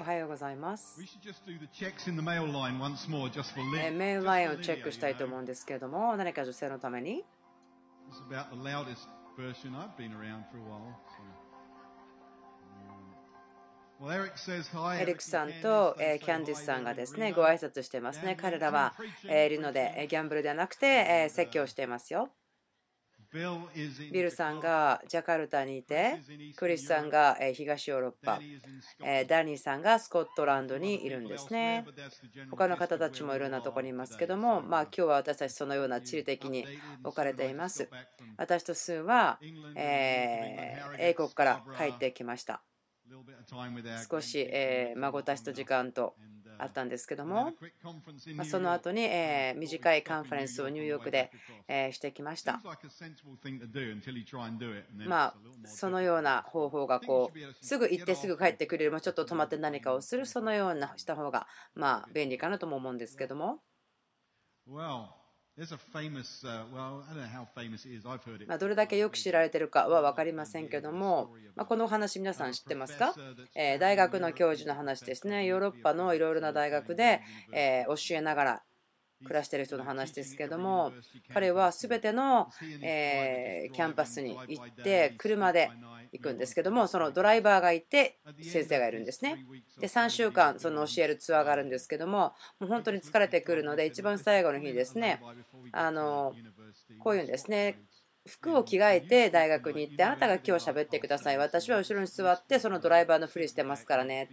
おはようございます。えー、メールラインをチェックしたいと思うんですけれども、何か女性のために？エリックさんとキャンディスさんがですねご挨拶してますね。彼らはいるので、ギャンブルではなくて説教していますよ。ビルさんがジャカルタにいて、クリスさんが東ヨーロッパ、ダニーさんがスコットランドにいるんですね。他の方たちもいろんなところにいますけども、まあ今日は私たちそのような地理的に置かれています。私とスーは、英国から帰ってきました。少し孫たちと時間とあったんですけどもまその.後に、えー短いカンファレンスをニューヨークで、えーしてきました。まあそのような方法がこうすぐ行ってすぐ帰ってくるよりもちょっと止まって何かをするそのようなした方がまあ便利かなとも思うんですけども、Uh. まあ、どれだけよく知られてるかは分かりませんけども、まあ、このお話皆さん知ってますか、えー大学の教授の話ですね。ヨーロッパのいろいろな大学で、えー教えながら暮らしている人の話ですけども彼は全ての、えーキャンパスに行って車で行くんですけどもそのドライバーがいて先生がいるんですねで3週間その教えるツアーがあるんですけどももう本当に疲れてくるので一番最後の日にですねあのこういうんですね服を着替えて大学に行ってあなたが今日喋ってください私は後ろに座ってそのドライバーのふりしてますからね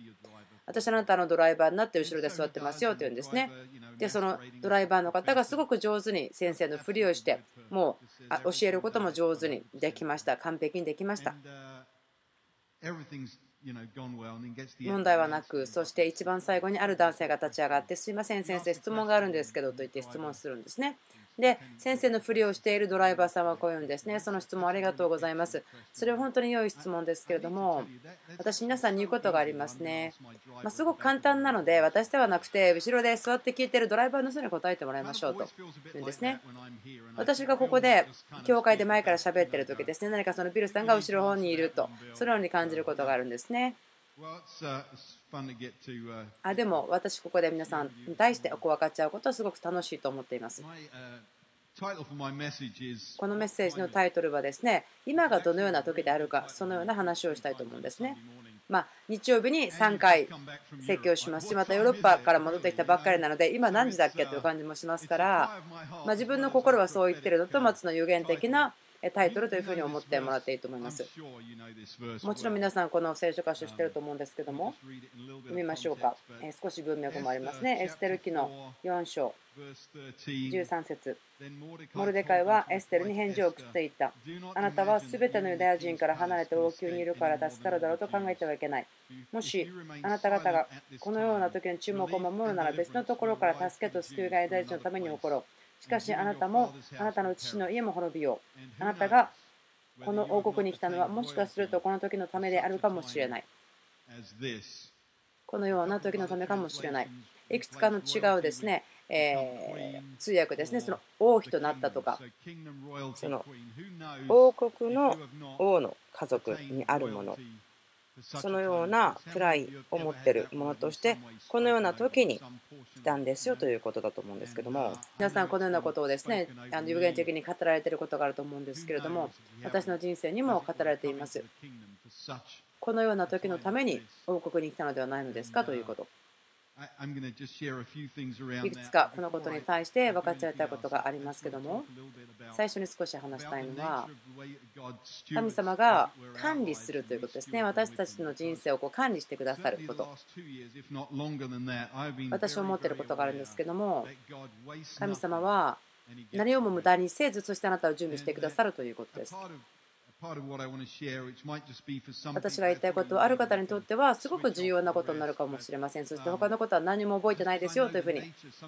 私あなたのドライバーになって後ろで座ってますよって言うんですね。でそのドライバーの方がすごく上手に先生のふりをしてもうあ教えることも上手にできました。完璧にできました。Uh, 問題はなくそして一番最後にある男性が立ち上がって「すいません先生質問があるんですけど」と言って質問するんですねで先生のふりをしているドライバーさんはこう言うんですね。その質問ありがとうございます。それは本当に良い質問ですけれども私皆さんに言うことがありますね、まあ、すごく簡単なので私ではなくて後ろで座って聞いているドライバーの人に答えてもらいましょうと言うんですね。私がここで教会で前から喋ってる時ですね。何かそのビルさんが後ろ方にいると。そのように感じることがあるんですね Uh. Uh, あでも私ここで皆さんに対して分かっちゃうことはすごく楽しいと思っています。Uh, このメッセージのタイトルはですね今がどのような時であるかそのような話をしたいと思うんですね。まあ日曜日に3回説教します。しまたヨーロッパから戻ってきたばっかりなので今何時だっけという感じもしますからまあ自分の心はそう言ってるのと松の予言的なえタイトルというふうに思ってもらっていいと思います。もちろん皆さんこの聖書箇所知ってると思うんですけども読みましょうか、えー少し文脈もありますね。エステル記の4章。13節。モルデカイはエステルに返事を送っていったあなたはすべてのユダヤ人から離れて王宮にいるから助かるだろうと考えてはいけない。もしあなた方がこのような時に注目を守るなら別のところから助けと救いがユダヤ人のために起ころうしかしあなたもあなたの父の家も滅びよう。あなたがこの王国に来たのはもしかするとこの時のためであるかもしれない。このような時のためかもしれない。いくつかの違うですね、えー通訳ですね。その王妃となったとかその王国の王の家族にあるもの。そのような位を持ってるものとしてこのような時に来たんですよということだと思うんですけども。皆さんこのようなことをですね有限的に語られていることがあると思うんですけれども私の人生にも語られています。このような時のために王国に来たのではないのですかということ。いくつかこのことに対して分かち合いたいことがありますけども。最初に少し話したいのは神様が管理するということですね。私たちの人生をこう管理してくださること。私は思っていることがあるんですけども神様は何をも無駄にせずそしてあなたを準備してくださるということです私が言いたいことはある方にとってはすごく重要なことになるかもしれません。そして他のことは何も覚えてないですよというふうに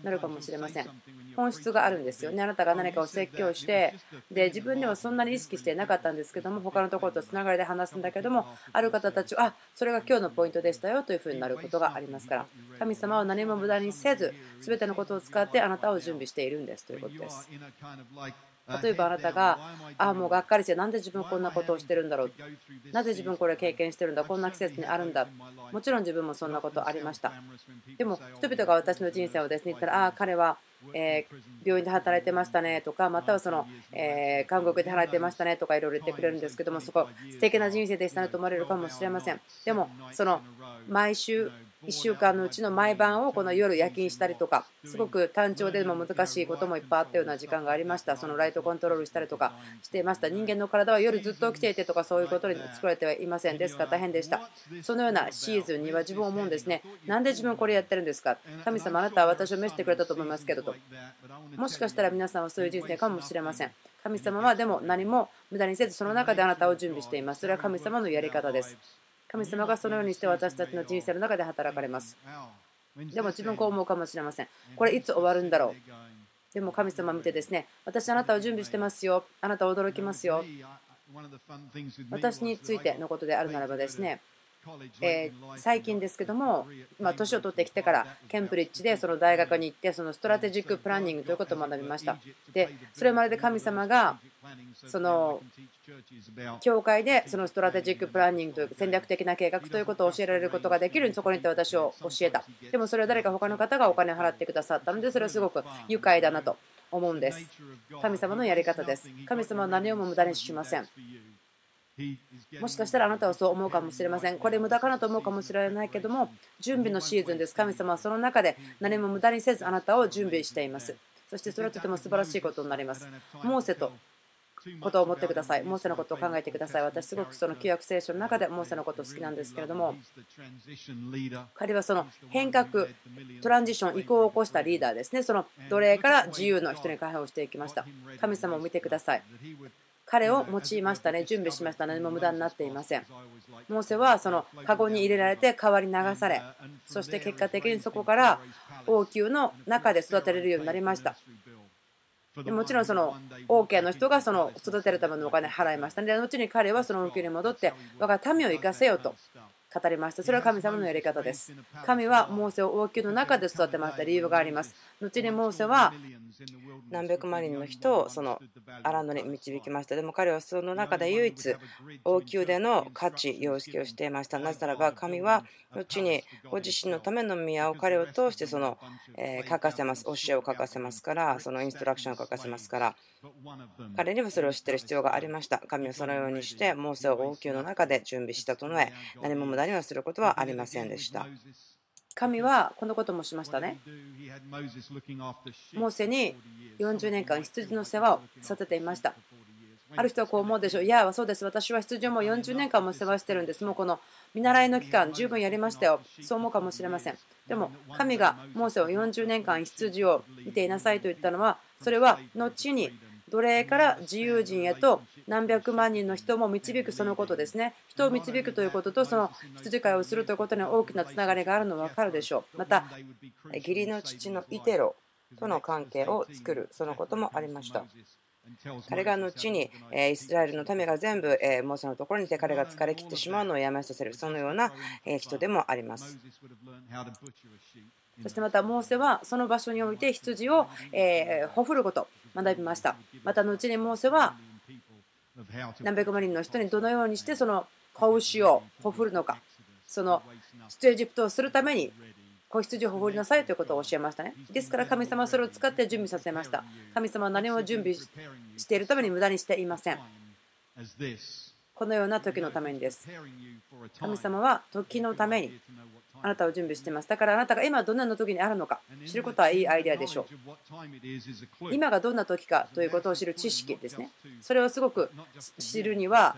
なるかもしれません。本質があるんですよね。あなたが何かを説教してで自分ではそんなに意識していなかったんですけども他のところとつながりで話すんだけどもある方たちはあそれが今日のポイントでしたよというふうになることがありますから。神様は何も無駄にせず全てのことを使ってあなたを準備しているんですということです例えばあなたが、ああ、もうがっかりして、なんで自分こんなことをしてるんだろう、なぜ自分これ経験してるんだ、こんな季節にあるんだ、もちろん自分もそんなことありました。でも、人々が私の人生をですね言ったら、ああ、彼はえ病院で働いてましたねとかまたはその、え韓国で働いてましたねとかいろいろ言ってくれるんですけどもそこ素敵な人生でしたねと思われるかもしれません。でもその毎週1週間のうちの毎晩をこの夜夜勤したりとかすごく単調でも難しいこともいっぱいあったような時間がありました。そのライトコントロールしたりとかしていました。人間の体は夜ずっと起きていてとかそういうことに作られてはいません。ですから大変でした。そのようなシーズンには自分思うんですね。なんで自分これやってるんですか？神様あなたは私を召してくれたと思いますけどと。もしかしたら皆さんはそういう人生かもしれません。神様はでも何も無駄にせずその中であなたを準備しています。それは神様のやり方です。神様がそのようにして私たちの人生の中で働かれます。でも自分こう思うかもしれません。これいつ終わるんだろう。でも神様見てですね、私あなたを準備してますよ。あなた驚きますよ。私についてのことであるならばですね、えー、最近ですけども、まあ、年を取ってきてからケンブリッジでその大学に行ってその Strategic Planning ということを学びましたでそれまでで神様がその教会でその Strategic Planning という戦略的な計画ということを教えられることができるそこに行って私を教えたでもそれは誰か他の方がお金を払ってくださったのでそれはすごく愉快だなと思うんです神様のやり方です神様は何をも無駄にしませんもしかしたらあなたはそう思うかもしれません。これ無駄かなと思うかもしれないけども、準備のシーズンです。神様はその中で何も無駄にせずあなたを準備しています。そしてそれはとても素晴らしいことになります。モーセとことを思ってください。モーセのことを考えてください。私、すごくその旧約聖書の中でモーセのことを好きなんですけれども、彼はその変革、トランジション、移行を起こしたリーダーですね。その奴隷から自由の人に解放していきました。神様を見てください。彼を用いましたね、準備しました、何も無駄になっていません。モーセはそのカゴに入れられて川に流され、そして結果的にそこから王宮の中で育てられるようになりました。もちろんその王家の人がその育てるためのお金払いました。ので後に彼はその受けに戻って我が民を生かせよと。語りました。それは神様のやり方です。神はモーセを王宮の中で育てました理由があります。後にモーセは何百万人の人をそのアランドに導きました。でも彼はその中で唯一王宮での価値、様式をしていました。なぜならば神は後にご自身のための宮を彼を通してその書かせます。教えを書かせますから、そのインストラクションを書かせますから。彼にはそれを知ってる必要がありました。神はそのようにして、モーセを王宮の中で準備したとのえ、何も無駄にはすることはありませんでした。神はこのこともしましたね。モーセに40年間羊の世話をさせていました。ある人はこう思うでしょう。いや、そうです。私は羊をもう40年間も世話してるんです。もうこの見習いの期間、十分やりましたよ。そう思うかもしれません。でも、神がモーセを40年間羊を見ていなさいと言ったのは、それは後に奴隷から自由人へと何百万人の人も導くそのことですね。人を導くということとその羊飼いをするということに大きなつながりがあるのは分かるでしょう。また、義理の父のイテロとの関係を作る、そのこともありました。彼が後にイスラエルの民が全部モーセのところにいて彼が疲れ切ってしまうのをやめさせるそのような人でもあります。そしてまたモーセはその場所において羊をほふること学びました。また後にモーセは何百万人の人にどのようにしてその子牛をほふるのか、その出エジプトをするために子羊をほふりなさいということを教えましたね。ですから神様はそれを使って準備させました。神様は何も準備しているために無駄にしていません。このような時のためにです。神様は時のためにあなたを準備しています。だからあなたが今どんなの時にあるのか知ることはいいアイデアでしょう。今がどんな時かということを知る知識ですね。それをすごく知るには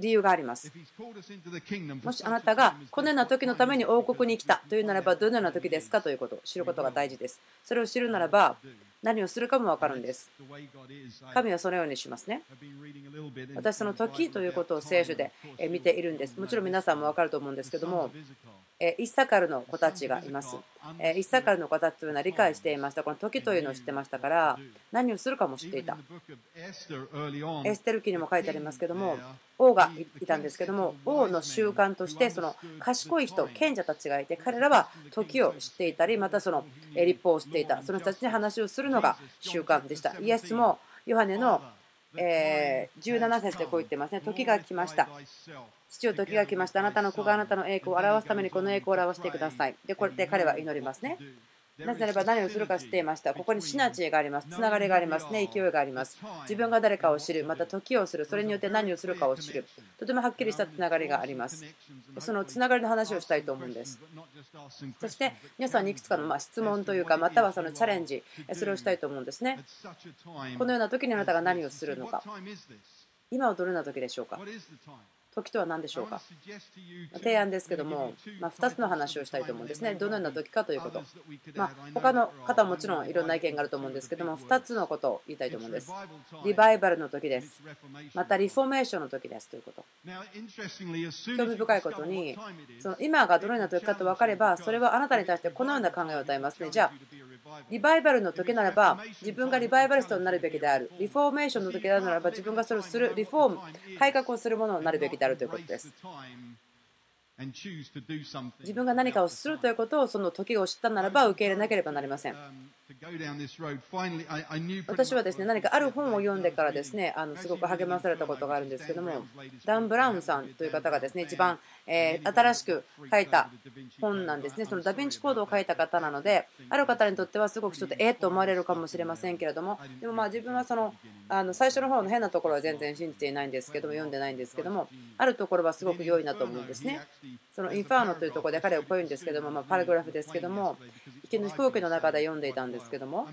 理由があります。もしあなたがこのような時のために王国に来たというならばどのような時ですかということを知ることが大事です。それを知るならば何をするかも分かるんです。神はそのようにしますね。私、その時ということを聖書で見ているんです。もちろん皆さんも分かると思うんですけども、イッサカルの子たちがいます。イッサカルの子たちというのは理解していました。この時というのを知ってましたから、何をするかも知っていた。エステル記にも書いてありますけども、王がいたんですけども、王の習慣として、その賢い人、賢者たちがいて、彼らは時を知っていたり、またその立法を知っていた、その人たちに話をするのが習慣でした。イエスもヨハネのえー17節でこう言ってますね。時が来ました。父よ時が来ました。あなたの子があなたの栄光を表すためにこの栄光を表してください。で、これで彼は祈りますね。なぜならば何をするか知っていました。ここにシナチーがあります。つながりがありますね。勢いがあります。自分が誰かを知る。また時をする。それによって何をするかを知る。とてもはっきりしたつながりがあります。そのつながりの話をしたいと思うんです。そして皆さんにいくつかのまあ質問というか、またはそのチャレンジ、それをしたいと思うんですね。このような時にあなたが何をするのか。今はどのような時でしょうか？時とは何でしょうか提案ですけども、まあ、2つの話をしたいと思うんですね。どのような時かということ。まあ、他の方はもちろんいろんな意見があると思うんですけども、2つのことを言いたいと思うんです。リバイバルの時です。またリフォーメーションの時ですということ。興味深いことに、その今がどのような時かと分かれば、それはあなたに対してこのような考えを与えますね。じゃあ、リバイバルの時ならば自分がリバイバリストになるべきである。リフォーメーションの時ならば自分がそれをする、リフォーム、改革をするものになるべきであるということです。自分が何かをするということをその時を知ったならば受け入れなければなりません。私はですね何かある本を読んでからですねあのすごく励まされたことがあるんですけどもダン・ブラウンさんという方がですね一番え新しく書いた本なんですね。そのダ・ヴィンチコードを書いた方なのである方にとってはすごくちょっとえっと思われるかもしれませんけれどもでもまあ自分はそのあの最初の方の変なところは全然信じていないんですけども読んでないんですけどもあるところはすごく良いなと思うんですね。そのインファーノというところで彼をこう言うんですけどもまパラグラフですけども行きの飛行機の中で読んでいたんですけども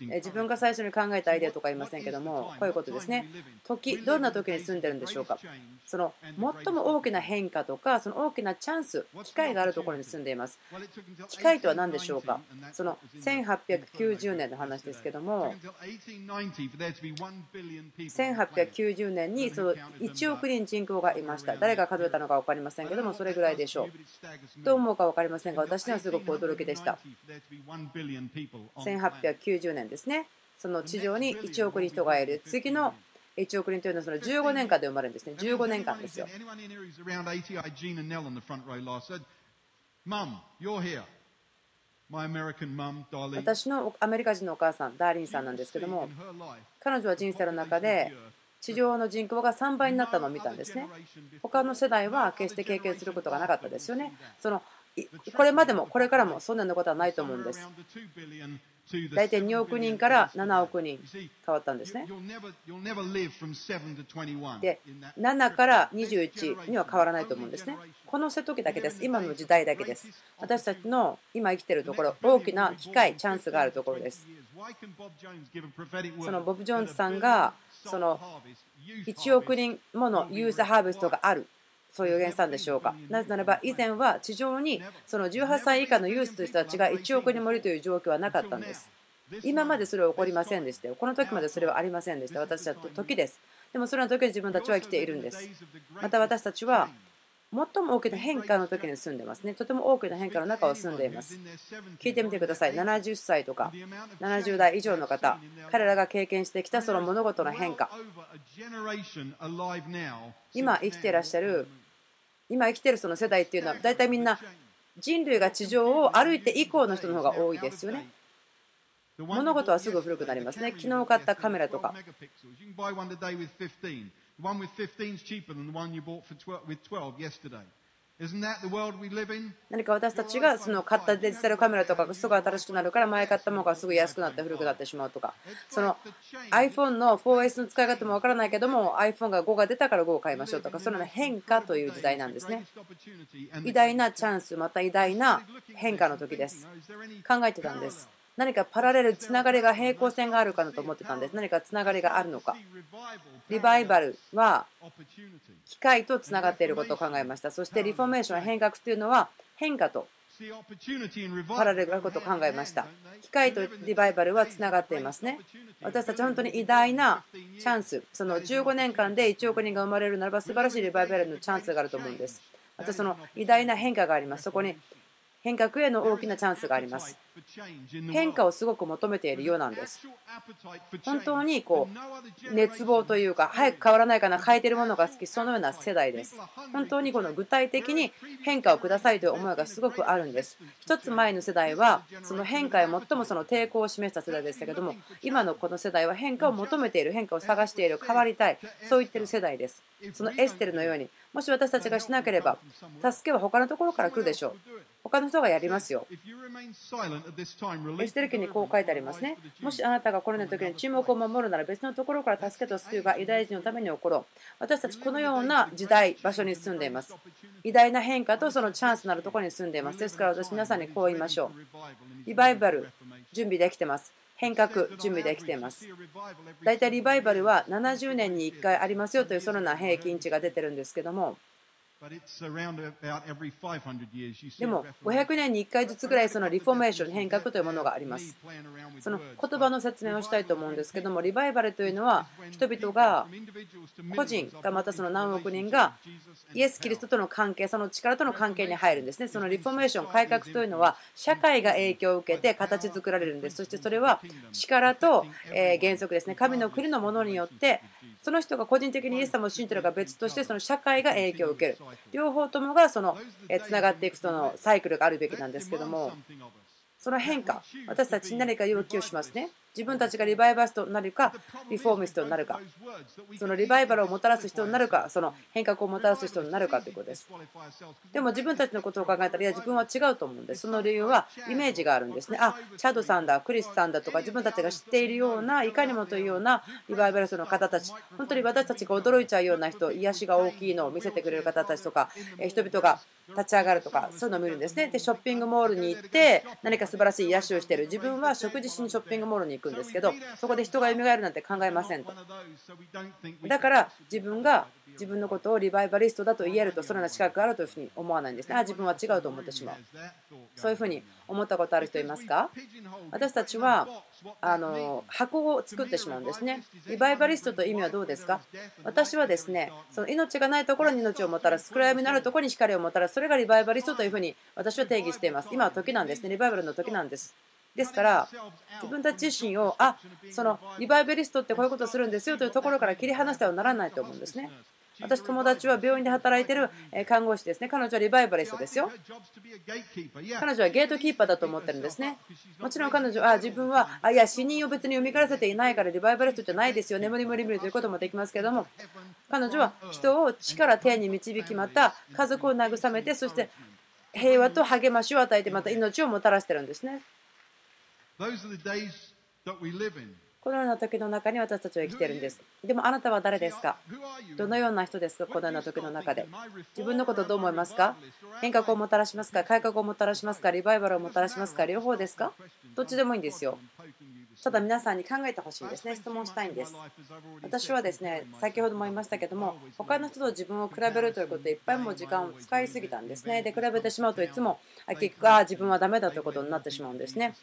自分が最初に考えたアイデアとか言いませんけどもこういうことですね。時どんな時に住んでるんでしょうか。その最も大きな変化とかその大きなチャンス機会があるところに住んでいます。機会とは何でしょうか。その1890年の話ですけども1890年にその1億人人口がいました。誰が数えたのか分かりませんけどもそれぐらいでしょう。どう思うか分かりませんが私にはすごく驚きでした。1890年ですね。その地上に1億人人がいる。次の1億人というのはその15年間で生まれるんですね。15年間ですよ。私のアメリカ人のお母さんダーリンさんなんですけども彼女は人生の中で地上の人口が3倍になったのを見たんですね。他の世代は決して経験することがなかったですよね。そのこれまでもこれからもそんなことはないと思うんです大体2億人から7億人変わったんですね。で、7から21には変わらないと思うんですね。この瀬戸時だけです。今の時代だけです。私たちの今生きているところ、大きな機会、チャンスがあるところです。そのボブ・ジョーンズさんがその1億人ものユースハーベストがあるそう予言したんでしょうか。なぜならば、以前は地上にその18歳以下のユースという人たちが1億人もいるという状況はなかったんです。今までそれは起こりませんでしたよ。この時までそれはありませんでした。私たちの時です。でもそれの時に自分たちは生きているんです。また私たちは最も大きな変化の時に住んでますね。とても大きな変化の中を住んでいます。聞いてみてください。70歳とか70代以上の方、彼らが経験してきたその物事の変化。今生きていらっしゃる今生きてるその世代っていうのは大体みんな人類が地上を歩いて以降の人の方が多いですよね。物事はすぐ古くなりますね。昨日買ったカメラとか。何か私たちがその買ったデジタルカメラとかがすぐ新しくなるから前買ったものがすぐ安くなって古くなってしまうとか。その iPhone の 4S の使い方もわからないけども iPhone が5が出たから5を買いましょうとかその変化という時代なんですね。偉大なチャンスまた偉大な変化の時です。考えてたんです何かパラレルつながりが平行線があるかなと思ってたんです。何かつながりがあるのか。リバイバルは機械とつながっていることを考えました。そしてリフォーメーション変革というのは変化とパラレルなことを考えました。機械とリバイバルはつながっていますね。私たち本当に偉大なチャンス。その15年間で1億人が生まれるならば素晴らしいリバイバルのチャンスがあると思うんです。またその偉大な変化があります。そこに変革への大きなチャンスがあります。変化をすごく求めているようなんです。本当にこう熱望というか早く変わらないかな変えてるものが好きそのような世代です。本当にこの具体的に変化をくださいという思いがすごくあるんです。一つ前の世代はその変化へ最もその抵抗を示した世代でしたけども今のこの世代は変化を求めている変化を探している変わりたいそう言ってる世代です。そのエステルのようにもし私たちがしなければ助けは他のところから来るでしょう。他の人がやりますよ。エステル記にこう書いてありますね。もしあなたがこれの時に注目を守るなら別のところから助けと救いがユダヤ人のために起ころう。私たちこのような時代、場所に住んでいます。偉大な変化とそのチャンスのあるところに住んでいます。ですから私皆さんにこう言いましょう。リバイバル、準備できてます。変革、準備できています。大体リバイバルは70年に1回ありますよというそのような平均値が出てるんですけども。でも500年に1回ずつぐらいそのリフォーメーション変革というものがあります。その言葉の説明をしたいと思うんですけどもリバイバルというのは人々が個人がまたその何億人がイエス・キリストとの関係その力との関係に入るんですね。そのリフォーメーション改革というのは社会が影響を受けて形作られるんです。そしてそれは力と原則ですね。神の国のものによってその人が個人的にイエス様を信じているか別としてその社会が影響を受ける 両方ともがそのつながっていくそのサイクルがあるべきなんですけどもその変化私たちに何か要求しますね。自分たちがリバイバリストになるかリフォーミストになるか。そのリバイバルをもたらす人になるかその変革をもたらす人になるかということです。でも自分たちのことを考えたらいや自分は違うと思うんです。その理由はイメージがあるんですね。あチャドさんだクリスさんだとか自分たちが知っているようないかにもというようなリバイバリストの方たち。本当に私たちが驚いちゃうような人癒しが大きいのを見せてくれる方たちとか人々が立ち上がるとかそういうのを見るんですね。でショッピングモールに行って何か素晴らしい癒しをしている。自分は食事しにショッピングモールにくんですけどそこで人が蘇るなんて考えませんと。だから自分が自分のことをリバイバリストだと言えるとそのような資格があるというふうに思わないんですね。あ自分は違うと思ってしまう。そういうふうに思ったことある人いますか？私たちはあの箱を作ってしまうんですね。リバイバリストという意味はどうですか？私はですねその命がないところに命をもたらす暗闇のあるところに光をもたらすそれがリバイバリストというふうに私は定義しています。今は時なんですね。リバイバルの時なんです。ですから自分たち自身をあそのリバイバリストってこういうことをするんですよというところから切り離してはならないと思うんですね。私友達は病院で働いている看護師ですね。彼女はリバイバリストですよ。彼女はゲートキーパーだと思ってるんですね。もちろん彼女は自分はあいや死人を別に読み返らせていないからリバイバリストじゃないですよ。眠り無理無理ということもできますけども彼女は人を死から天に導きまた家族を慰めてそして平和と励ましを与えてまた命をもたらしてるんですねこのような時の中に私たちは生きているんです。でもあなたは誰ですか？どのような人ですか？このような時の中で。自分のことどう思いますか？変革をもたらしますか？改革をもたらしますか？リバイバルをもたらしますか？両方ですか？どっちでもいいんですよ。ただ皆さんに考えてほしいんですね。質問したいんです。私はですね、先ほども言いましたけども、他の人と自分を比べるということでいっぱいもう時間を使いすぎたんですね。で、比べてしまうといつも結局、ああ、自分はダメだということになってしまうんですね。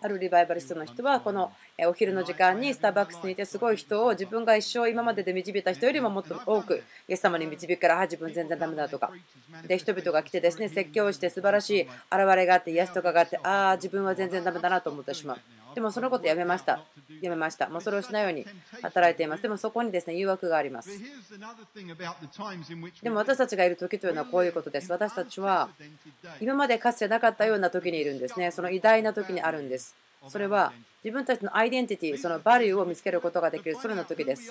あるリバイバリストの人は、このお昼の時間にスターバックスにいてすごい人を自分が一生今までで導いた人よりももっと多くイエス様に導くから、あ自分全然ダメだとか。で、人々が来てですね、説教して素晴らしい現れがあって、癒しとかがあって、ああ、自分は全然ダメだなと思ってしまう。でもそのことやめました。やめました。もうそれをしないように働いています。でもそこにですね誘惑があります。でも私たちがいる時というのはこういうことです。私たちは今までかつてなかったような時にいるんですね。その偉大な時にあるんです。それは自分たちのアイデンティティ、そのバリューを見つけることができる、それの時です。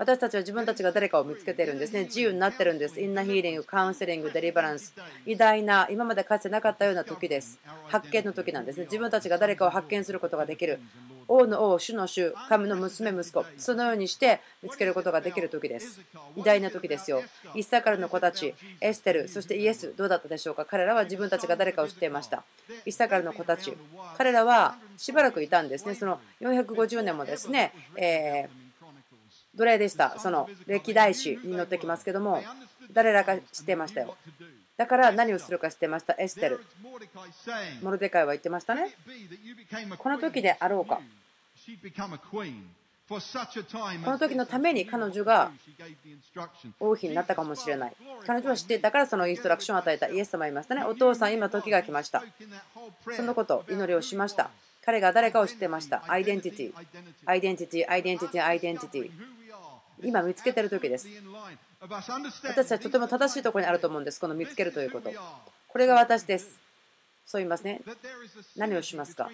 私たちは自分たちが誰かを見つけているんですね。自由になってるんです。インナーヒーリング、カウンセリング、デリバランス。偉大な、今までかつてなかったような時です。発見の時なんですね。自分たちが誰かを発見することができる。王の王、主の主、神の娘、息子。そのようにして見つけることができる時です。偉大な時ですよ。イッサカルの子たち、エステル、そしてイエス、どうだったでしょうか？彼らは自分たちが誰かを知っていました。イッサカルの子たち。彼らはしばらくいたんですね。その450年もですね、えー奴隷でした。その歴代史に載ってきますけども、誰らか知ってましたよ。だから何をするか知ってました。エステル。モルデカイは言ってましたね。この時であろうか。この時のために彼女が王妃になったかもしれない。彼女は知っていたからそのインストラクションを与えたイエス様いましたね。お父さん、今時が来ました。そのこと、祈りをしました。彼が誰かを知ってました。アイデンティティ。アイデンティティ、アイデンティティ、アイデンティティ。今見つけてる時です。私たちはとても正しいところにあると思うんです。この見つけるということ。これが私です。そう言いますね。何をしますか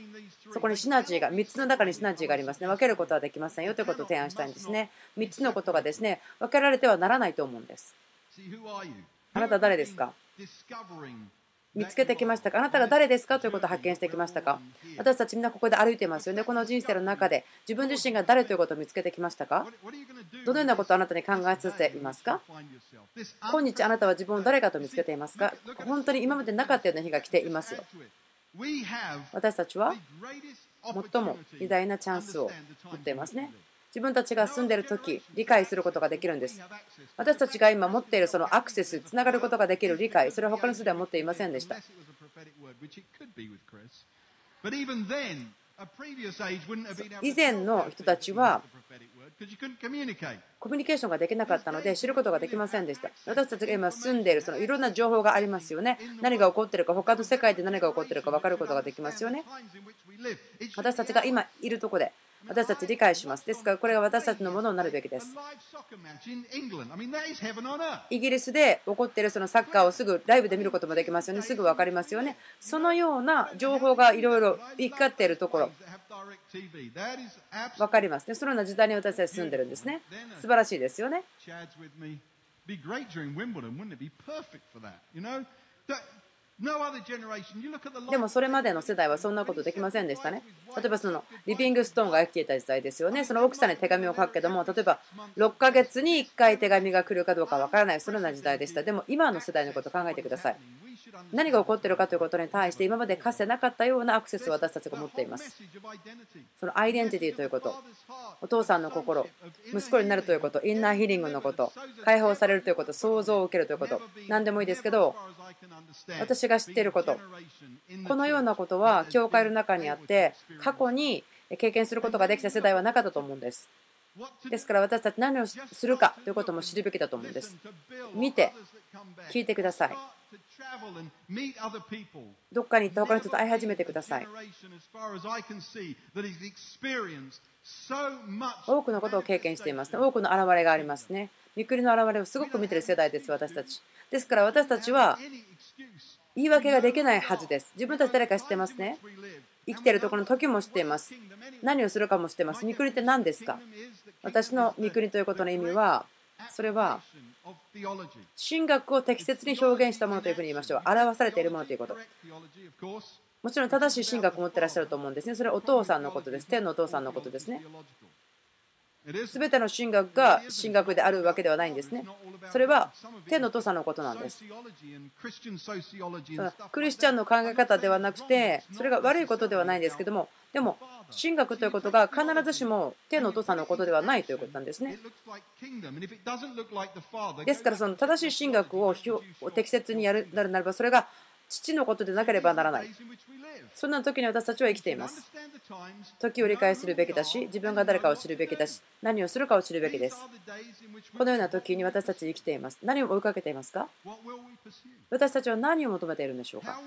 そこにシナジーが、3つの中にシナジーがありますね。分けることはできませんよということを提案したいんですね。3つのことがですね、分けられてはならないと思うんです。あなた誰ですか？見つけてきましたか？あなたが誰ですか？ということを発見してきましたか？私たちみんなここで歩いてますよね。この人生の中で自分自身が誰ということを見つけてきましたか？どのようなことをあなたに考えさせていますか？今日あなたは自分を誰かと見つけていますか？本当に今までなかったような日が来ていますよ。私たちは最も偉大なチャンスを持っていますね。自分たちが住んでいる時理解することができるんです。私たちが今持っているそのアクセスつながることができる理解それは他の人では持っていませんでした。以前の人たちはコミュニケーションができなかったので知ることができませんでした。私たちが今住んでいるそのいろんな情報がありますよね。何が起こっているか他の世界で何が起こっているか分かることができますよね。私たちが今いるとこで私たち理解します。ですからこれが私たちのものになるべきです。イギリスで起こっているそのサッカーをすぐライブで見ることもできますよね。すぐ分かりますよね。そのような情報がいろいろ行き交っているところ、分かりますね。そのような時代に私たち住んでるんですね。素晴らしいですよね。でもそれまでの世代はそんなことできませんでしたね。例えばそのリビングストーンが生きていた時代ですよね。その奥さんに手紙を書くけども、例えば6ヶ月に1回手紙が来るかどうかわからない、そのような時代でした。でも今の世代のことを考えてください。何が起こっているかということに対して今までかつてなかったようなアクセスを私たちが持っています。そのアイデンティティということ。お父さんの心息子になるということ。インナーヒーリングのこと。解放されるということ。想像を受けるということ。何でもいいですけど私が知っていること。このようなことは教会の中にあって過去に経験することができた世代はなかったと思うんです。ですから私たち何をするかということも知るべきだと思うんです。見て聞いてください。どっかに行った他の人と会い始めてください。多くのことを経験していますね。多くの現れがありますね。びっくりの現れをすごく見てる世代です、私たち。ですから私たちは言い訳ができないはずです。自分たち誰か知ってますね。生きているところの時も知っています。何をするかも知っています。御国って何ですか？私の御国ということの意味は、それは神学を適切に表現したものというふうに言いましょう。表されているものということ。もちろん正しい神学を持ってらっしゃると思うんですね。それはお父さんのことです。天のお父さんのことですね。すべての神学が神学であるわけではないんですね。それは天の父さんのことなんです。クリスチャンの考え方ではなくて、それが悪いことではないんですけども、でも、神学ということが必ずしも天のお父さんのことではないということなんですね。ですから、その正しい神学を適切にやるならば、それが父のことでなければならない。そんな時に私たちは生きています。時を理解するべきだし、自分が誰かを知るべきだし、何をするかを知るべきです。このような時に私たち生きています。何を追いかけていますか？私たちは何を求めているんでしょうか？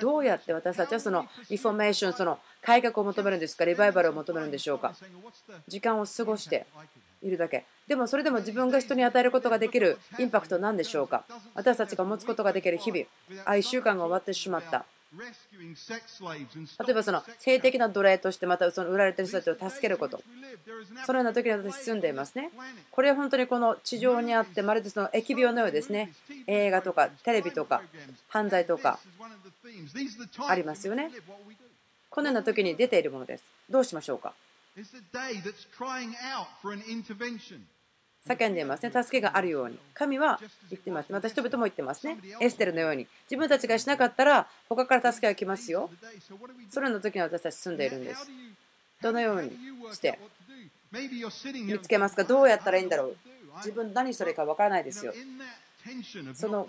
どうやって私たちはそのリフォーメーション、その改革を求めるんですか、リバイバルを求めるんでしょうか？時間を過ごしているだけ。でもそれでも自分が人に与えることができるインパクトは何でしょうか？私たちが持つことができる日々、あ1週間が終わってしまった。例えばその性的な奴隷としてまたその売られてる人たちを助けること。そのような時に私住んでいますね。これは本当にこの地上にあってまるでその疫病のようですね。映画とかテレビとか犯罪とかありますよね。このような時に出ているものです。どうしましょうか？叫んでいますね。助けがあるように。神は言ってます。また人々も言ってますね。エステルのように。自分たちがしなかったら、他から助けが来ますよ。それの時に私たち住んでいるんです。どのようにして見つけますか？どうやったらいいんだろう自分何それか分からないですよ。その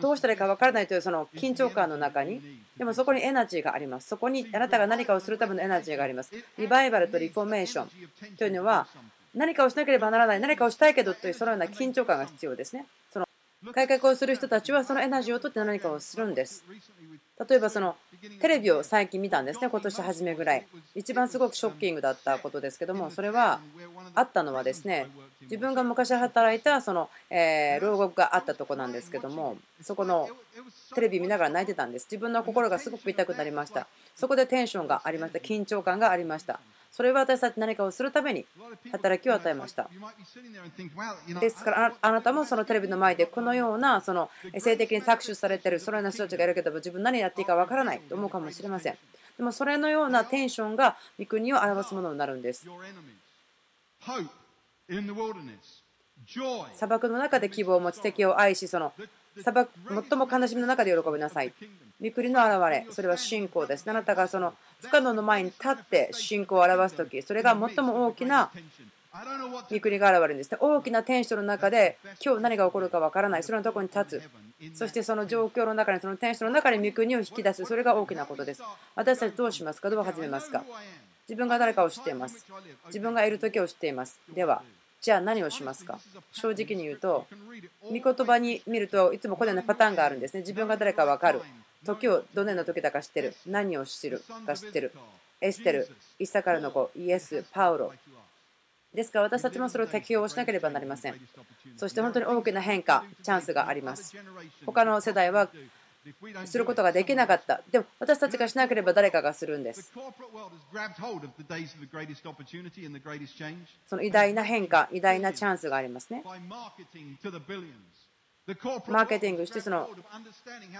どうしたらいいか分からないというその緊張感の中にでもそこにエナジーがあります。そこにあなたが何かをするためのエナジーがあります。リバイバルとリフォーメーション。というのは何かをしなければならない何かをしたいけどというそのような緊張感が必要ですね改革をする人たちはそのエナジーを取って何かをするんです。例えばそのテレビを最近見たんですね。今年初めぐらい。一番すごくショッキングだったことですけどもそれはあったのはですね自分が昔働いたその、え牢獄があったとこなんですけどもそこのテレビ見ながら泣いてたんです。自分の心がすごく痛くなりました。そこでテンションがありました。緊張感がありました。それは私たち何かをするために働きを与えました。ですからあなたもそのテレビの前でこのようなその性的に搾取されているそのような人たちがいるけども自分何やっていいか分からないと思うかもしれません。でもそれのようなテンションが御国を表すものになるんです。砂漠の中で希望を持ち敵を愛しその砂漠最も悲しみの中で喜びなさい。御国の現れそれは信仰です。あなたがその不可能の前に立って信仰を表す時それが最も大きな御国が現れるんですね。大きな天使の中で今日何が起こるかわからない。それのところに立つ。そしてその状況の中にその天使の中に御国を引き出す。それが大きなことです。私たちどうしますか？どう始めますか？自分が誰かを知っています。自分がいる時を知っています。ではじゃあ何をしますか？正直に言うと御言葉に見るといつもこのようなパターンがあるんですね。自分が誰か分かる。時をどのような時だか知ってる。何を知るか知ってる。エステルイサカルの子イエスパウロ。ですから私たちもそれを適用しなければなりません。そして本当に大きな変化チャンスがあります。他の世代はすることができなかった。でも私たちがしなければ誰かがするんです。その偉大な変化、偉大なチャンスがありますね。マーケティングしてその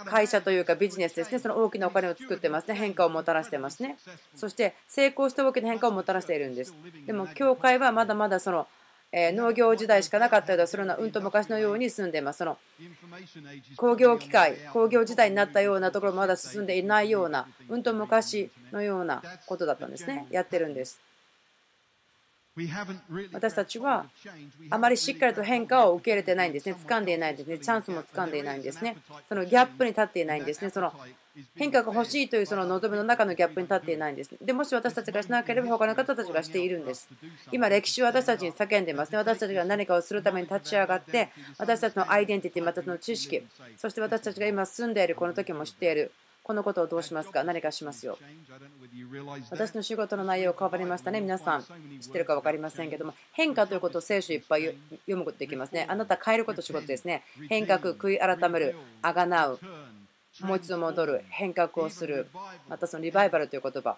会社というかビジネスですね、その大きなお金を作ってますね、変化をもたらしてますね。そして成功して大きな変化をもたらしているんです。でも教会はまだまだそのえ農業時代しかなかったようなそのようなうんと昔のように住んでいます。その工業機械工業時代になったようなところもまだ進んでいないようなうんと昔のようなことだったんですね。やってるんです。私たちはあまりしっかりと変化を受け入れてないんですね掴んでいないんですねチャンスも掴んでいないんですねそのギャップに立っていないんですねその変化が欲しいというその望みの中のギャップに立っていないんです。でもし私たちがしなければ他の方たちがしているんです。今、歴史は私たちに叫んでいますね。私たちが何かをするために立ち上がって、私たちのアイデンティティ、またその知識、そして私たちが今住んでいるこの時も知っている。このことをどうしますか？何かしますよ。私の仕事の内容変わりましたね。皆さん知ってるか分かりませんけども、変化ということを聖書いっぱい読むことできますね。あなた変えること仕事ですね。変革、悔い改める、あがなう、もう一度戻る、変革をする、またそのリバイバルという言葉、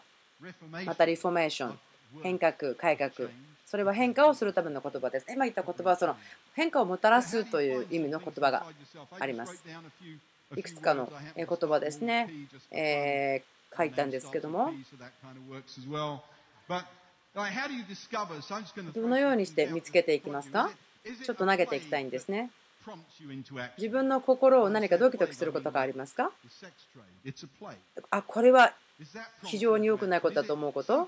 またリフォーメーション、変革、改革、それは変化をするための言葉です。今言った言葉はその変化をもたらすという意味の言葉があります。いくつかの言葉ですね、えー、書いたんですけども。どのようにして見つけていきますか？ちょっと投げていきたいんですね。自分の心を何かドキドキすることがありますか？あこれは非常に良くないことだと思うこと？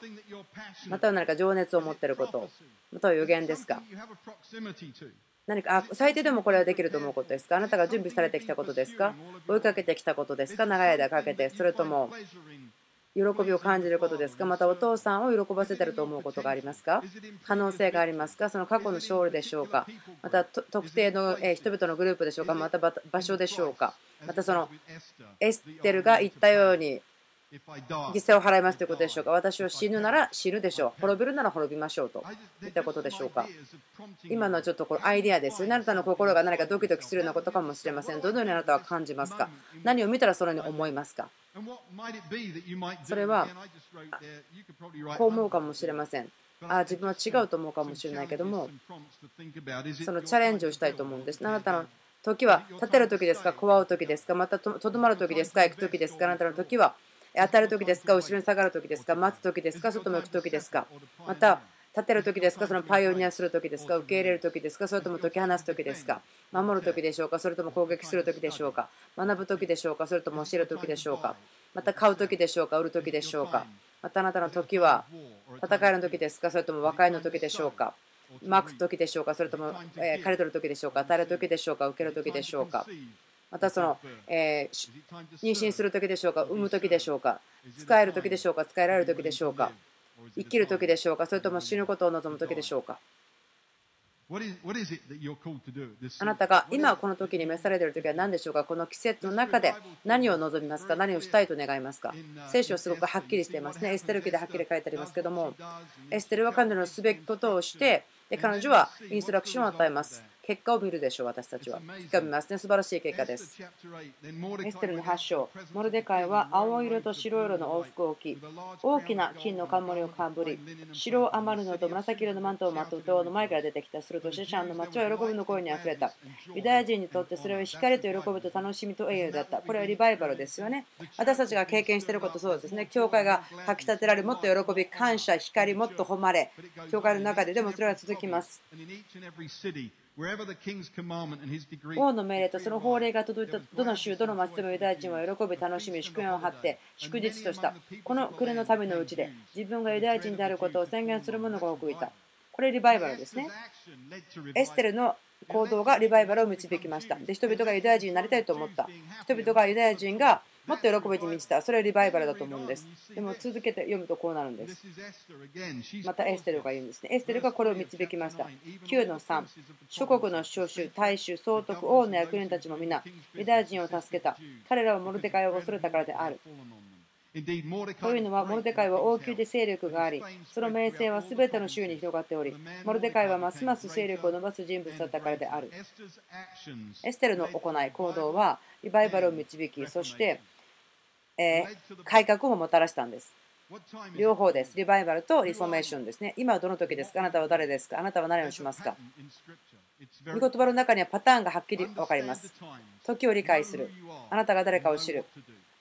または何か情熱を持っていること？または予言ですか？何かあ最低でもこれはできると思うことですか？あなたが準備されてきたことですか？追いかけてきたことですか？長い間かけてそれとも喜びを感じることですか？またお父さんを喜ばせてると思うことがありますか？可能性がありますか？その過去の勝利でしょうか？また特定の人々のグループでしょうか？また場所でしょうか？またそのエステルが言ったように犠牲を払いますということでしょうか。私は死ぬなら死ぬでしょう。滅びるなら滅びましょうと。いったことでしょうか。今のちょっとこのアイデアです。あなたの心が何かドキドキするようなことかもしれません。どのようにあなたは感じますか。何を見たらそのように思いますか。それはこう思うかもしれません。あ自分は違うと思うかもしれないけども。そのチャレンジをしたいと思うんです。あなたの時は立てる時ですか？怖う時ですか？またとどまる時ですか行く時ですか？あなたの時は当たる時ですか？後ろに下がる時ですか？待つ時ですか？外向く時ですか？また立てる時ですか？そのパイオニアする時ですか？受け入れる時ですか？それとも解き放す時ですか？守る時でしょうか？それとも攻撃する時でしょうか？学ぶ時でしょうか？それとも教える時でしょうか？また買う時でしょうか？売る時でしょうか？またあなたの時は戦いの時ですか？それとも和解の時でしょうか？まく時でしょうか？それとも、えー、刈り取る時でしょうか？与える時でしょうか？受ける時でしょうか？またその、えー、妊娠する時でしょうか産む時でしょうか使える時でしょうか使えられる時でしょうか生きる時でしょうかそれとも死ぬことを望む時でしょうか。あなたが今この時に召されている時は何でしょうかこの季節の中で何を望みますか何をしたいと願いますか。聖書はすごくはっきりしていますね。エステル記ではっきり書いてありますけどもエステルは彼女のすべきことをしてで彼女はインストラクションを与えます結果を見るでしょう、私たちは。結果を見ますね。素晴らしい結果です。エステルの8章、モルデカイは青色と白色の往復を着、大きな金の冠をかぶり、白を余るのと紫色のマントをまとう塔の前から出てきた。すると、シェシャンの町は喜びの声にあふれた。ユダヤ人にとってそれは光と喜びと楽しみと栄誉だった。これはリバイバルですよね。私たちが経験していることそうですね。教会がかきたてられ、もっと喜び、感謝、光、もっと誉れ。教会の中ででもそれは続きます。王の命令とその法令が届いたどの州、どの町でもユダヤ人は喜び、楽しみ、祝宴を張って祝日とした。この国の民のうちで自分がユダヤ人であることを宣言する者が多くいた。これリバイバルですね。エステルの行動がリバイバルを導きました。で人々がユダヤ人になりたいと思った。人々がユダヤ人がもっと喜びに満ちた。それはリバイバルだと思うんです。でも続けて読むとこうなるんです。またエステルが言うんですね。エステルがこれを導きました。9の3。諸国の召集、大衆、総督、王の役人たちも皆、ユダヤ人を助けた。彼らはモルデカイを恐れたからである。というのは、モルデカイは王宮で勢力があり、その名声は全ての州に広がっており、モルデカイはますます勢力を伸ばす人物だったからである。エステルの行い、行動は、リバイバルを導き、そして、えー、改革をもたらしたんです。両方です。リバイバルとリフォーメーションですね。今はどの時ですか？あなたは誰ですか？あなたは何をしますか？御言葉の中にはパターンがはっきり分かります。時を理解する。あなたが誰かを知る。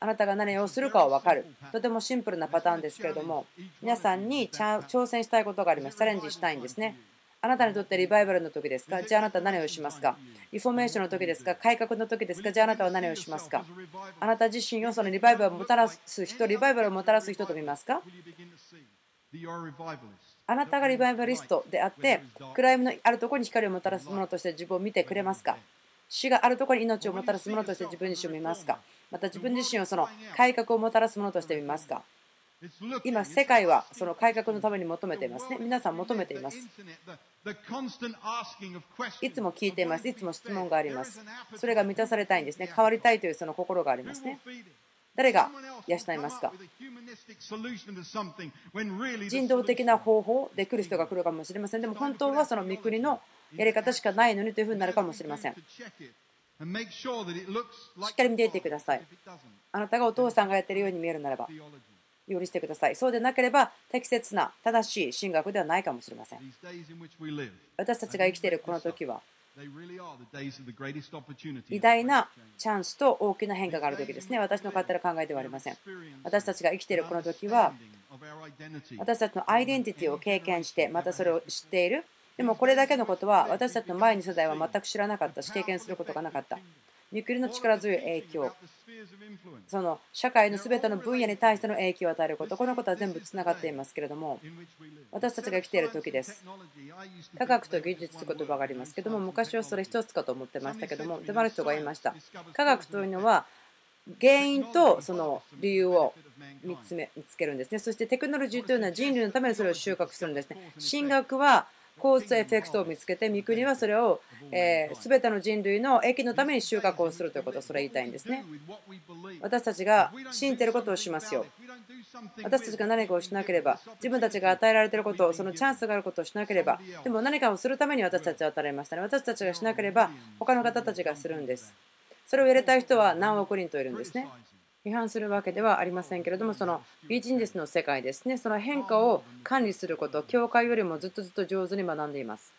あなたが何をするかは分かる。とてもシンプルなパターンですけれども、皆さんに挑戦したいことがあります。チャレンジしたいんですね。あなたにとってリバイバルの時ですか？じゃああなたは何をしますか？リフォーメーションの時ですか？改革の時ですか？じゃああなたは何をしますか？あなた自身をそのリバイバルをもたらす人、リバイバルをもたらす人と見ますか？あなたがリバイバリストであって、暗闇のあるところに光をもたらすものとして自分を見てくれますか？死があるところに命をもたらすものとして自分自身を見ますか？また自分自身をその改革をもたらすものとして見ますか今、世界はその改革のために求めていますね。皆さん求めています。いつも聞いています。いつも質問があります。それが満たされたいんですね。変わりたいというその心がありますね。誰が養いますか人道的な方法で来る人が来るかもしれません。でも本当はその御国のやり方しかないのにというふうになるかもしれません。しっかり見ていてください。あなたがお父さんがやっているように見えるならば、よりしてください。そうでなければ適切な正しい進学ではないかもしれません。私たちが生きているこの時は、偉大なチャンスと大きな変化がある時ですね。私の勝手な考えではありません。私たちが生きているこの時は、私たちのアイデンティティを経験して、またそれを知っている。でもこれだけのことは私たちの前に世代は全く知らなかったし経験することがなかった。御国の力強い影響、その社会のすべての分野に対しての影響を与えること、このことは全部つながっていますけれども、私たちが生きている時です。科学と技術という言葉がありますけども、昔はそれ一つかと思ってましたけども、でもある人が言いました。科学というのは、原因とその理由を見つめ見つけるんですね。そしてテクノロジーというのは人類のためにそれを収穫するんですね。神学はコースエフェクトを見つけて、三国はそれを、えー、全ての人類の益のために収穫をするということをそれ言いたいんですね。私たちが信じていることをしますよ。私たちが何かをしなければ、自分たちが与えられていること、そのチャンスがあることをしなければ、でも何かをするために私たちは与えられましたね。私たちがしなければ、他の方たちがするんです。それを入れたい人は何億人といるんですね。批判するわけではありませんけれどもそのビジネスの世界ですね。その変化を管理すること教会よりもずっとずっと上手に学んでいます。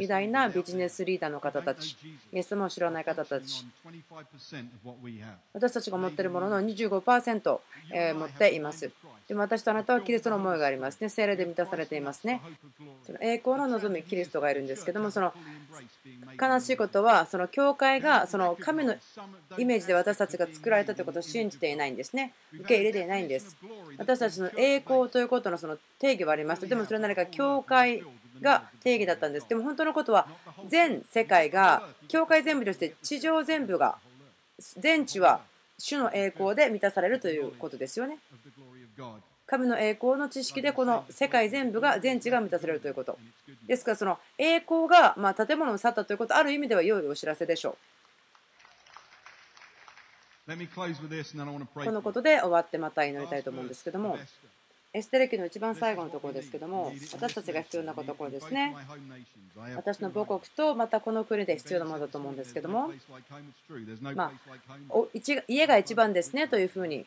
偉大なビジネスリーダーの方たち、イエス様を知らない方たち、私たちが持っているものの25%持っています。でも私とあなたはキリストの思いがありますね。精霊で満たされていますね。その栄光の望みキリストがいるんですけども、その悲しいことは、その教会がその神のイメージで私たちが作られたということを信じていないんですね。受け入れていないんです。私たちの栄光ということのその定義はありました。でもそれは何か教会が定義だったんです。でも本当のことは全世界が教会全部として地上全部が全地は主の栄光で満たされるということですよね。神の栄光の知識でこの世界全部が全地が満たされるということ。ですからその栄光がま建物を去ったということある意味では良いお知らせでしょう。このことで終わってまた祈りたいと思うんですけども。エステレ記の一番最後のところですけども、私たちが必要なこところですね。私の母国とまたこの国で必要なものだと思うんですけども、まあ、家が一番ですねというふうに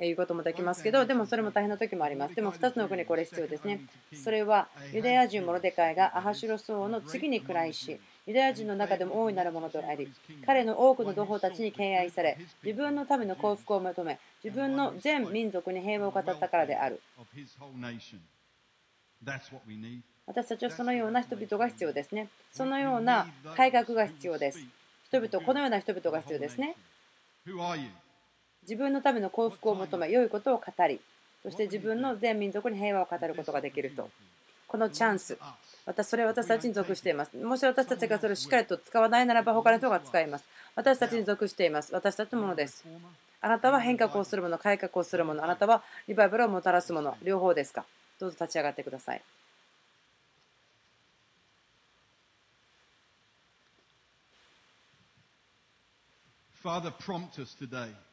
言うこともできますけど、でもそれも大変な時もあります。でも2つの国、これ必要ですね。それはユダヤ人モロデカイがアハシュロソウの次に暗いし、ユダヤ人の中でも大いなるものとあり、彼の多くの同胞たちに敬愛され、自分のための幸福を求め、自分の全民族に平和を語ったからである。私たちはそのような人々が必要ですね。そのような改革が必要です。人々、このような人々が必要ですね。自分のための幸福を求め、良いことを語り、そして自分の全民族に平和を語ることができると。このチャンス、私それは私たちに属しています。もし私たちがそれをしっかりと使わないならば他の人が使います。私たちに属しています。私たちのものです。あなたは変革をするもの、改革をするもの、あなたはリバイバルをもたらすもの、両方ですか？どうぞ立ち上がってください。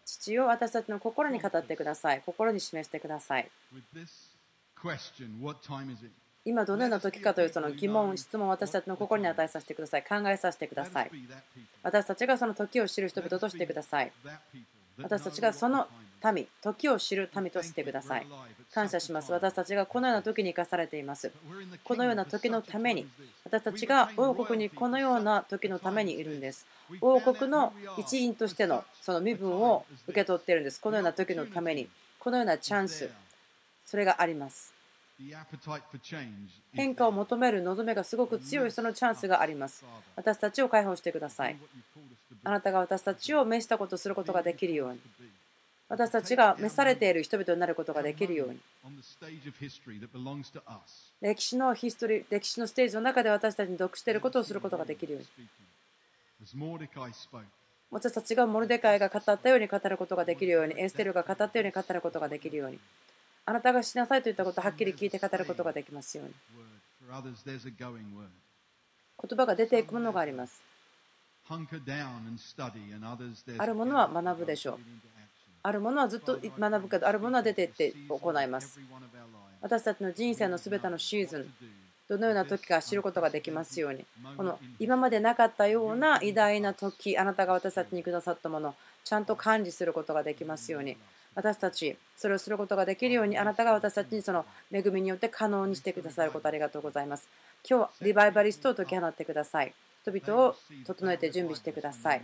父よ私たちの心に語ってください。心に示してください。今どのような時かというその疑問、質問を私たちの心に与えさせてください。考えさせてください。私たちがその時を知る人々としてください。私たちがその民、時を知る民としてください。感謝します。私たちがこのような時に生かされています。このような時のために、私たちが王国にこのような時のためにいるんです。王国の一員としてのその身分を受け取っているんです。このような時のために、このようなチャンス、それがあります。変化を求める望みがすごく強いそのチャンスがあります。私たちを解放してください。あなたが私たちを召したことをすることができるように。私たちが召されている人々になることができるように。歴史のヒストリー、歴史のステージの中で私たちに属していることをすることができるように。私たちがモルデカイが語ったように語ることができるように、エステルが語ったように語ることができるように。あなたがしなさいといったことをはっきり聞いて語ることができますように。言葉が出ていくものがあります。あるものは学ぶでしょう。あるものはずっと学ぶけど、あるものは出ていって行います。私たちの人生のすべてのシーズン、どのような時か知ることができますように、この今までなかったような偉大な時、あなたが私たちにくださったもの、ちゃんと管理することができますように。私たち、それをすることができるように、あなたが私たちにその恵みによって可能にしてくださることありがとうございます。今日、リバイバリストを解き放ってください。人々を整えて準備してください。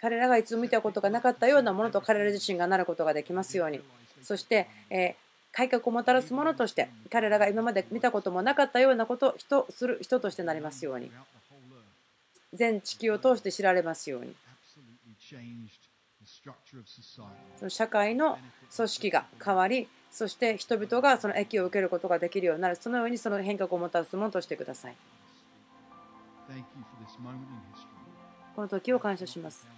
彼らがいつも見たことがなかったようなものと彼ら自身がなることができますように。そして、え改革をもたらすものとして、彼らが今まで見たこともなかったようなことを人する人としてなりますように。全地球を通して知られますように。その社会の組織が変わり、そして人々がその益を受けることができるようになる、そのようにその変革をもたらすものとしてください。この時を感謝します。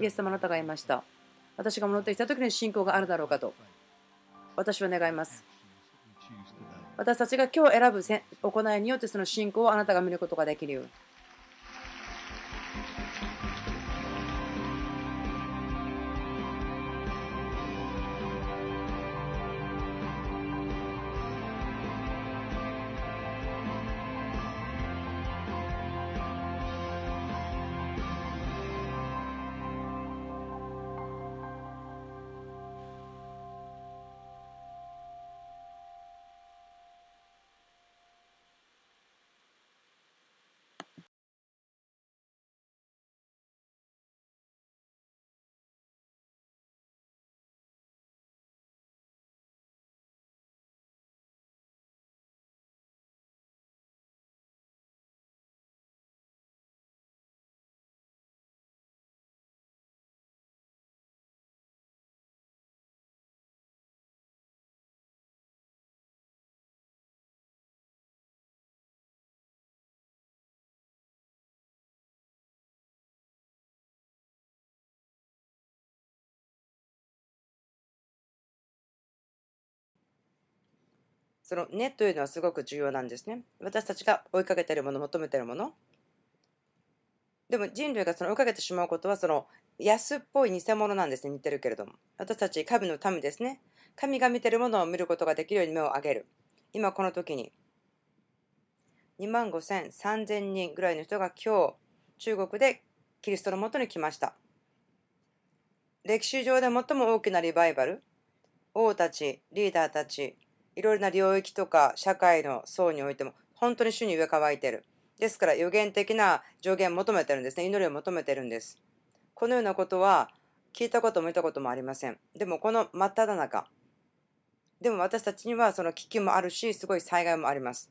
イエス様あなたが言いました。私が戻ってきた時に信仰があるだろうかと。私は願います。私たちが今日選ぶ行いによってその信仰をあなたが見ることができるように。その根というのはすごく重要なんですね。私たちが追いかけているもの、求めているもの。でも人類がその追いかけてしまうことはその安っぽい偽物なんですね。似てるけれども。私たち神の民ですね。神が見てるものを見ることができるように目を上げる。今この時に2万5千3000人ぐらいの人が今日中国でキリストのもとに来ました。歴史上で最も大きなリバイバル、王たち、リーダーたち、いろいろな領域とか社会の層においても本当に主に上乾いている。ですから予言的な助言を求めてるんですね。祈りを求めてるんです。このようなことは聞いたことも見たこともありません。でもこの真っ只中、でも私たちにはその危機もあるし、すごい災害もあります。